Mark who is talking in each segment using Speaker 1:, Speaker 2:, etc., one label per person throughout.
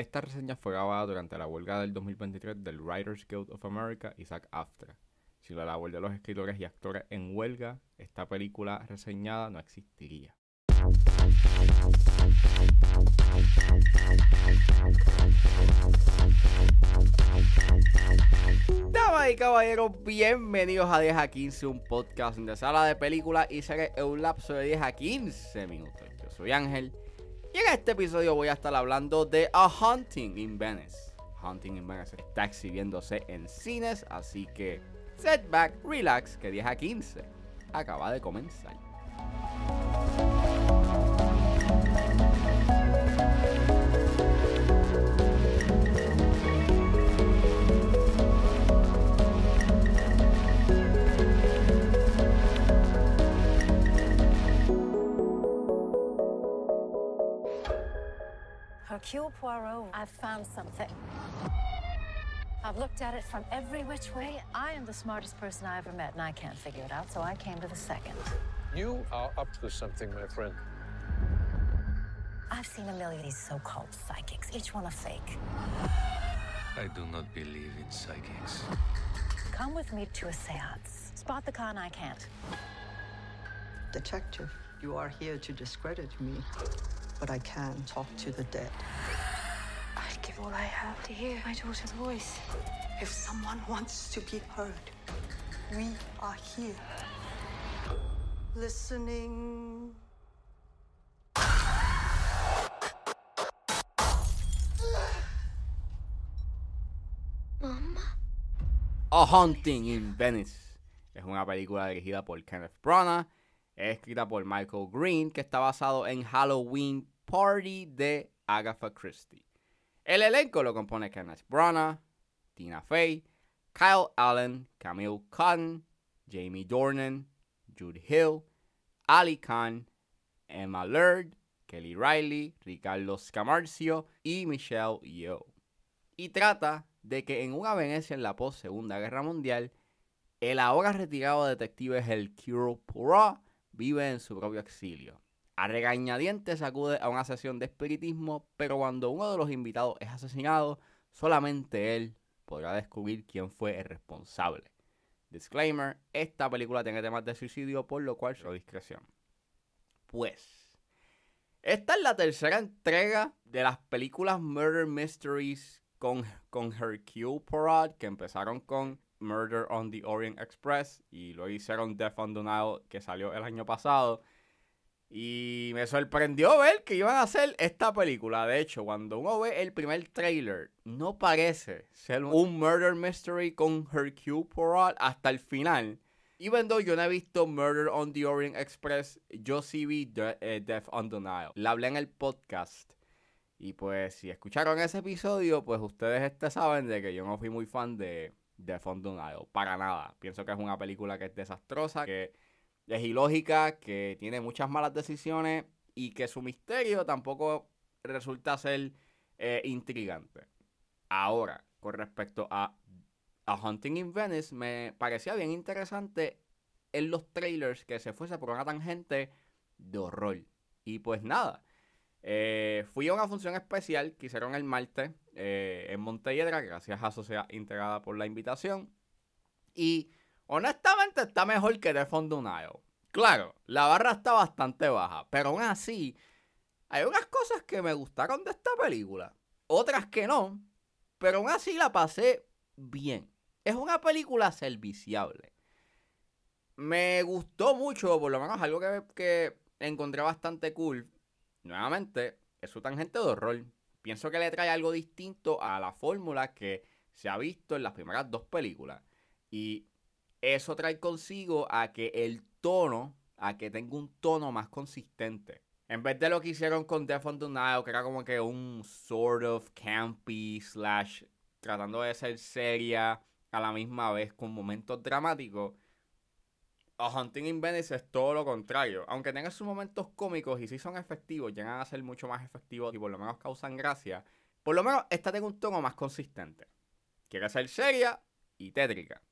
Speaker 1: Esta reseña fue grabada durante la huelga del 2023 del Writers Guild of America y SAG AFTRA. Si la labor de los escritores y actores en huelga, esta película reseñada no existiría. Damas y caballeros, bienvenidos a 10 a 15, un podcast de sala de películas y series en un lapso de 10 a 15 minutos. Yo soy Ángel y en este episodio voy a estar hablando de A Hunting in Venice. Hunting in Venice está exhibiéndose en cines, así que setback, relax, que 10 a 15 acaba de comenzar.
Speaker 2: Hercule Poirot, I've found something. I've looked at it from every which way. I am the smartest person I ever met, and I can't figure it out, so I came to the second.
Speaker 3: You are up to something, my friend.
Speaker 2: I've seen a million of these so-called psychics, each one a fake.
Speaker 4: I do not believe in psychics.
Speaker 2: Come with me to a seance. Spot the con I can't.
Speaker 5: Detective, you are here to discredit me, but I can talk to the dead.
Speaker 6: I'd give all I have to hear my daughter's voice.
Speaker 5: If someone wants to be heard, we are here. Listening.
Speaker 6: Mama?
Speaker 1: A Haunting in Venice. Es una película dirigida por Kenneth Branagh, es escrita por Michael Green, que está basado en Halloween Party de Agatha Christie. El elenco lo compone Kenneth Branagh, Tina Fey, Kyle Allen, Camille Cotton, Jamie Dornan, Jude Hill, Ali Khan, Emma Laird, Kelly Riley, Ricardo Scamarcio y Michelle Yeoh. Y trata de que en una Venecia en la post Segunda Guerra Mundial, el ahora retirado detective Hercule Poirot vive en su propio exilio. A regañadientes acude a una sesión de espiritismo, pero cuando uno de los invitados es asesinado, solamente él podrá descubrir quién fue el responsable. Disclaimer, esta película tiene temas de suicidio, por lo cual su discreción. Pues, esta es la tercera entrega de las películas Murder Mysteries con, con Hercule Poirot, que empezaron con Murder on the Orient Express y luego hicieron Death on the Nile, que salió el año pasado. Y me sorprendió ver que iban a hacer esta película. De hecho, cuando uno ve el primer trailer, no parece ser un murder mystery con Hercule Poirot hasta el final. Even though yo no he visto Murder on the Orient Express, yo sí vi eh, Death on the Nile. La hablé en el podcast. Y pues, si escucharon ese episodio, pues ustedes este saben de que yo no fui muy fan de Death on the Nile. Para nada. Pienso que es una película que es desastrosa, que es ilógica, que tiene muchas malas decisiones y que su misterio tampoco resulta ser eh, intrigante. Ahora, con respecto a A Hunting in Venice, me parecía bien interesante en los trailers que se fuese por una tangente de horror. Y pues nada, eh, fui a una función especial que hicieron el martes eh, en Montelledra, gracias a Sociedad Integrada por la invitación. Y honestamente está mejor que The Fondo Nile. Claro, la barra está bastante baja, pero aún así, hay unas cosas que me gustaron de esta película, otras que no, pero aún así la pasé bien. Es una película serviciable. Me gustó mucho, por lo menos algo que, que encontré bastante cool. Nuevamente, es su tangente de horror. Pienso que le trae algo distinto a la fórmula que se ha visto en las primeras dos películas. Y eso trae consigo a que el tono, a que tenga un tono más consistente. En vez de lo que hicieron con Death on the Nile, que era como que un sort of campy, slash, tratando de ser seria a la misma vez con momentos dramáticos. A Hunting in es todo lo contrario. Aunque tenga sus momentos cómicos y sí son efectivos, llegan a ser mucho más efectivos y por lo menos causan gracia. Por lo menos esta tiene un tono más consistente. Quiere ser seria y tétrica.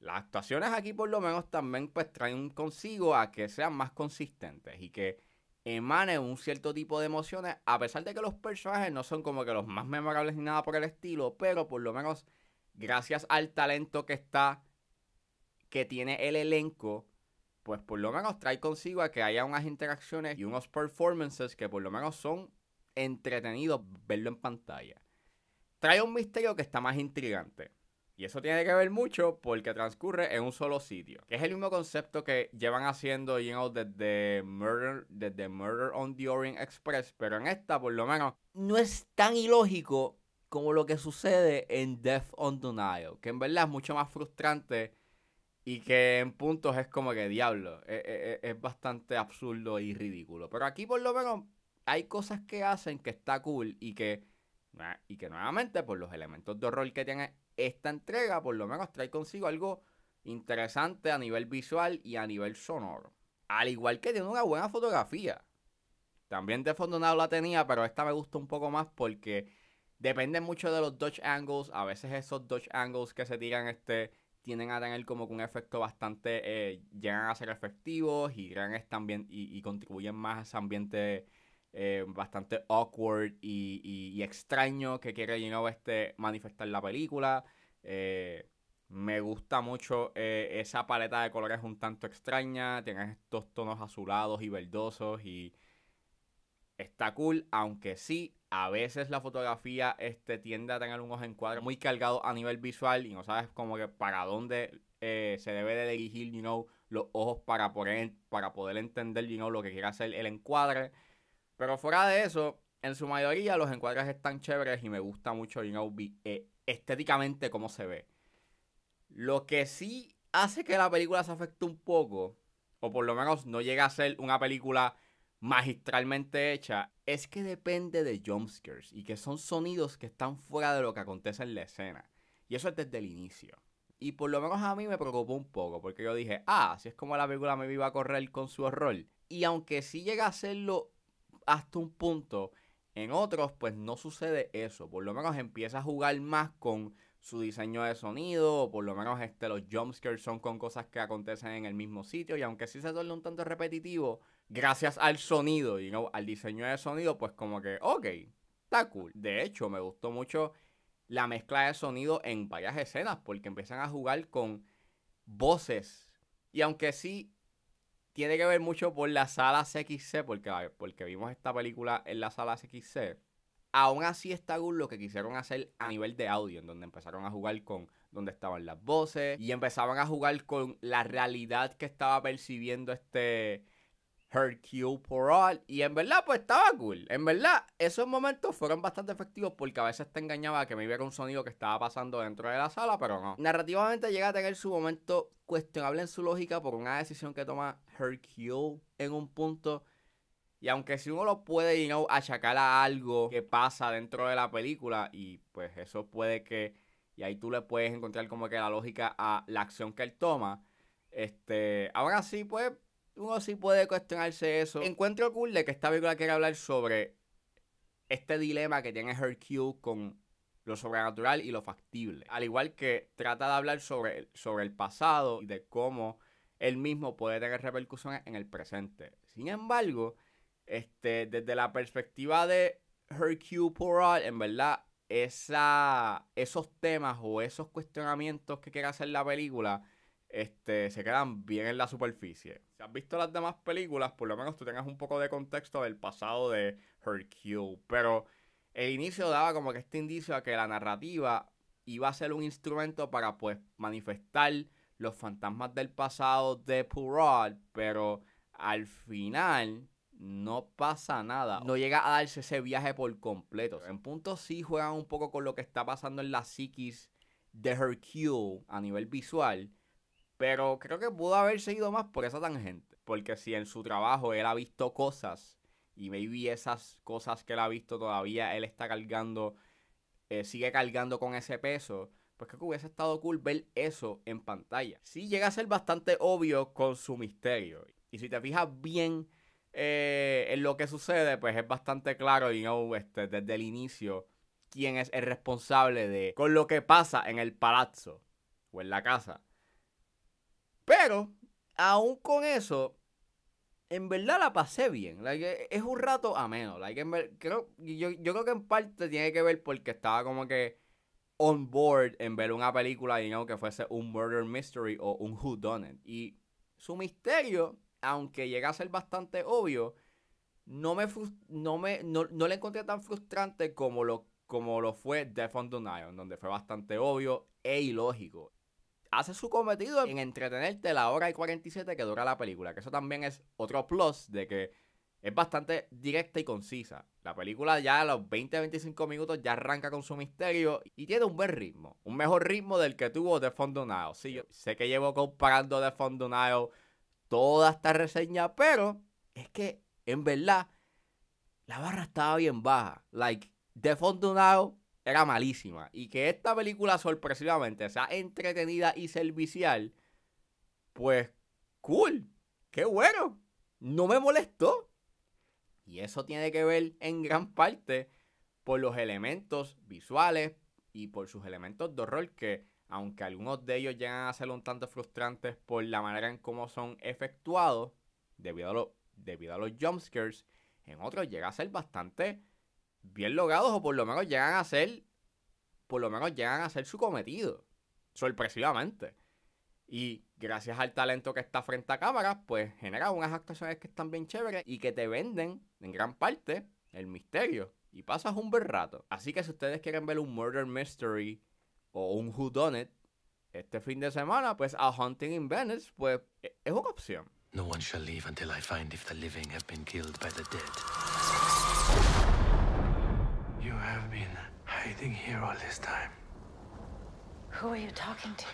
Speaker 1: Las actuaciones aquí por lo menos también pues traen consigo a que sean más consistentes y que emane un cierto tipo de emociones, a pesar de que los personajes no son como que los más memorables ni nada por el estilo, pero por lo menos gracias al talento que está, que tiene el elenco, pues por lo menos trae consigo a que haya unas interacciones y unos performances que por lo menos son entretenidos verlo en pantalla. Trae un misterio que está más intrigante. Y eso tiene que ver mucho porque transcurre en un solo sitio. Que es el mismo concepto que llevan haciendo, you know, desde Murder, desde Murder on the Orient Express. Pero en esta, por lo menos, no es tan ilógico como lo que sucede en Death on the Nile. Que en verdad es mucho más frustrante y que en puntos es como que diablo. Es, es- es bastante absurdo y ridículo. Pero aquí, por lo menos, hay cosas que hacen que está cool y que, y que nuevamente, por los elementos de horror que tiene esta entrega, por lo menos trae consigo algo interesante a nivel visual y a nivel sonoro. Al igual que tiene una buena fotografía. También de fondo nada la tenía, pero esta me gusta un poco más porque depende mucho de los Dodge Angles. A veces esos Dodge Angles que se tiran este tienden a tener como que un efecto bastante, eh, llegan a ser efectivos y, crean este y, contribuyen más a ese ambiente eh, bastante awkward y, y- extraño que quiere you este, manifestar la película. Eh, me gusta mucho esa paleta de colores un tanto extraña. Tienes estos tonos azulados y verdosos y está cool, aunque sí, a veces la fotografía este, tiende a tener unos encuadres muy cargados a nivel visual y no sabes como que para dónde eh, se debe de dirigir, you know, los ojos para poder, para poder entender, you know, lo que quiere hacer el encuadre. Pero fuera de eso, en su mayoría los encuadres están chéveres y me gusta mucho, you know, eh, estéticamente cómo se ve. Lo que sí hace que la película se afecte un poco, o por lo menos no llega a ser una película magistralmente hecha, es que depende de jumpscares y que son sonidos que están fuera de lo que acontece en la escena. Y eso es desde el inicio. Y por lo menos a mí me preocupó un poco, porque yo dije, ah, si es como la película me iba a correr con su horror. Y aunque sí llega a hacerlo hasta un punto, en otros pues no sucede eso. Por lo menos empieza a jugar más con su diseño de sonido, o por lo menos este, los jumpscares son con cosas que acontecen en el mismo sitio. Y aunque sí se torna un tanto repetitivo, gracias al sonido y no al diseño de sonido, pues como que, ok, está cool. De hecho, me gustó mucho la mezcla de sonido en varias escenas, porque empiezan a jugar con voces. Y aunque sí tiene que ver mucho por las salas XC, porque, porque vimos esta película en las salas XC, aún así está cool lo que quisieron hacer a nivel de audio, en donde empezaron a jugar con donde estaban las voces y empezaban a jugar con la realidad que estaba percibiendo este Hercule Poirot y en verdad pues estaba cool. En verdad esos momentos fueron bastante efectivos porque a veces te engañaba que me iba un sonido que estaba pasando dentro de la sala, pero no. Narrativamente llega a tener su momento cuestionable en su lógica por una decisión que toma Hercule en un punto y aunque si uno lo puede, achacar a algo que pasa dentro de la película, y pues eso puede que, y ahí tú le puedes encontrar como que la lógica a la acción que él toma, este, aún así, pues, uno sí puede cuestionarse eso. Encuentro cool de que esta película quiere hablar sobre este dilema que tiene Hercule con lo sobrenatural y lo factible. Al igual que trata de hablar sobre, sobre el pasado y de cómo él mismo puede tener repercusiones en el presente. Sin embargo, este, desde la perspectiva de Hercule Poirot, en verdad, esa, esos temas o esos cuestionamientos que quiere hacer la película este, se quedan bien en la superficie. Si has visto las demás películas, por lo menos tú tengas un poco de contexto del pasado de Hercule. Pero el inicio daba como que este indicio a que la narrativa iba a ser un instrumento para pues manifestar los fantasmas del pasado de Poirot, pero al final no pasa nada. No llega a darse ese viaje por completo. En punto sí juegan un poco con lo que está pasando en la psiquis de Hercule a nivel visual. Pero creo que pudo haber seguido más por esa tangente. Porque si en su trabajo él ha visto cosas y maybe esas cosas que él ha visto todavía él está cargando, eh, sigue cargando con ese peso, pues creo que hubiese estado cool ver eso en pantalla. Sí llega a ser bastante obvio con su misterio. Y si te fijas bien eh, en lo que sucede, pues es bastante claro, you know, este, desde el inicio, quién es el responsable de con lo que pasa en el palazzo o en la casa. Pero, aún con eso, en verdad la pasé bien. E- es un rato ameno. Like, creo, yo, yo creo que en parte tiene que ver porque estaba como que on board en ver una película y no que fuese un murder mystery o un who done it. Y su misterio, aunque llega a ser bastante obvio, no me, no me no, no le encontré tan frustrante como lo, como lo fue Death on donde fue bastante obvio e ilógico. Hace su cometido en entretenerte la hora y 47 que dura la película, que eso también es otro plus de que es bastante directa y concisa. La película ya a los 20-25 minutos ya arranca con su misterio y tiene un buen ritmo. Un mejor ritmo del que tuvo The Fondo Nile. Sí, sé que llevo comparando The Fondo Nile toda esta reseña, pero es que en verdad la barra estaba bien baja. Like, The Nile era malísima. Y que esta película sorpresivamente sea entretenida y servicial, pues cool. Qué bueno. No me molestó. Y eso tiene que ver en gran parte por los elementos visuales y por sus elementos de horror que, aunque algunos de ellos llegan a ser un tanto frustrantes por la manera en cómo son efectuados, debido a, lo- debido a los jumpscares, en otros llega a ser bastante bien logrados o por lo menos llegan a ser, por lo menos llegan a ser su cometido, sorpresivamente. Y gracias al talento que está frente a cámara, pues genera unas actuaciones que están bien chéveres y que te venden, en gran parte, el misterio. Y pasas un buen rato. Así que si ustedes quieren ver un murder mystery o un whodunit este fin de semana, pues A Hunting in Venice, pues e- es una opción.
Speaker 4: No one shall leave until I find if the living have been killed by the dead. You have been hiding here all this time.
Speaker 2: Who are you talking to?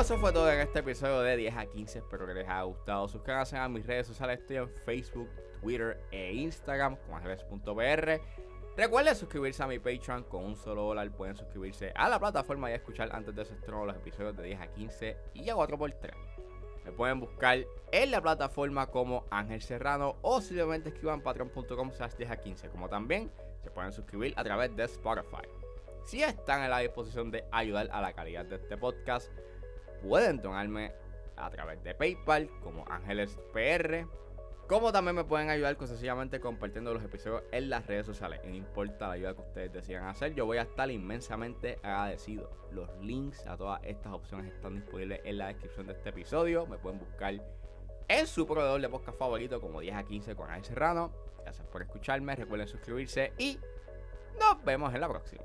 Speaker 1: Eso fue todo en este episodio de 10 a 15. Espero que les haya gustado. Suscríbanse a mis redes sociales. Estoy en Facebook, Twitter e Instagram como ángeles.br. Recuerden suscribirse a mi Patreon con un solo dólar. Pueden suscribirse a la plataforma y escuchar antes de su estreno los episodios de 10 a 15 y a 4x3. Me pueden buscar en la plataforma como Ángel Serrano o simplemente escriban patreon.com slash 10 a 15. Como también se pueden suscribir a través de Spotify. Si están en la disposición de ayudar a la calidad de este podcast, pueden donarme a través de PayPal como Ángeles PR. Como también me pueden ayudar con sencillamente compartiendo los episodios en las redes sociales. No importa la ayuda que ustedes decidan hacer, yo voy a estar inmensamente agradecido. Los links a todas estas opciones están disponibles en la descripción de este episodio. Me pueden buscar en su proveedor de podcast favorito como 10 a 15 con Ángel Serrano. Gracias por escucharme. Recuerden suscribirse y nos vemos en la próxima.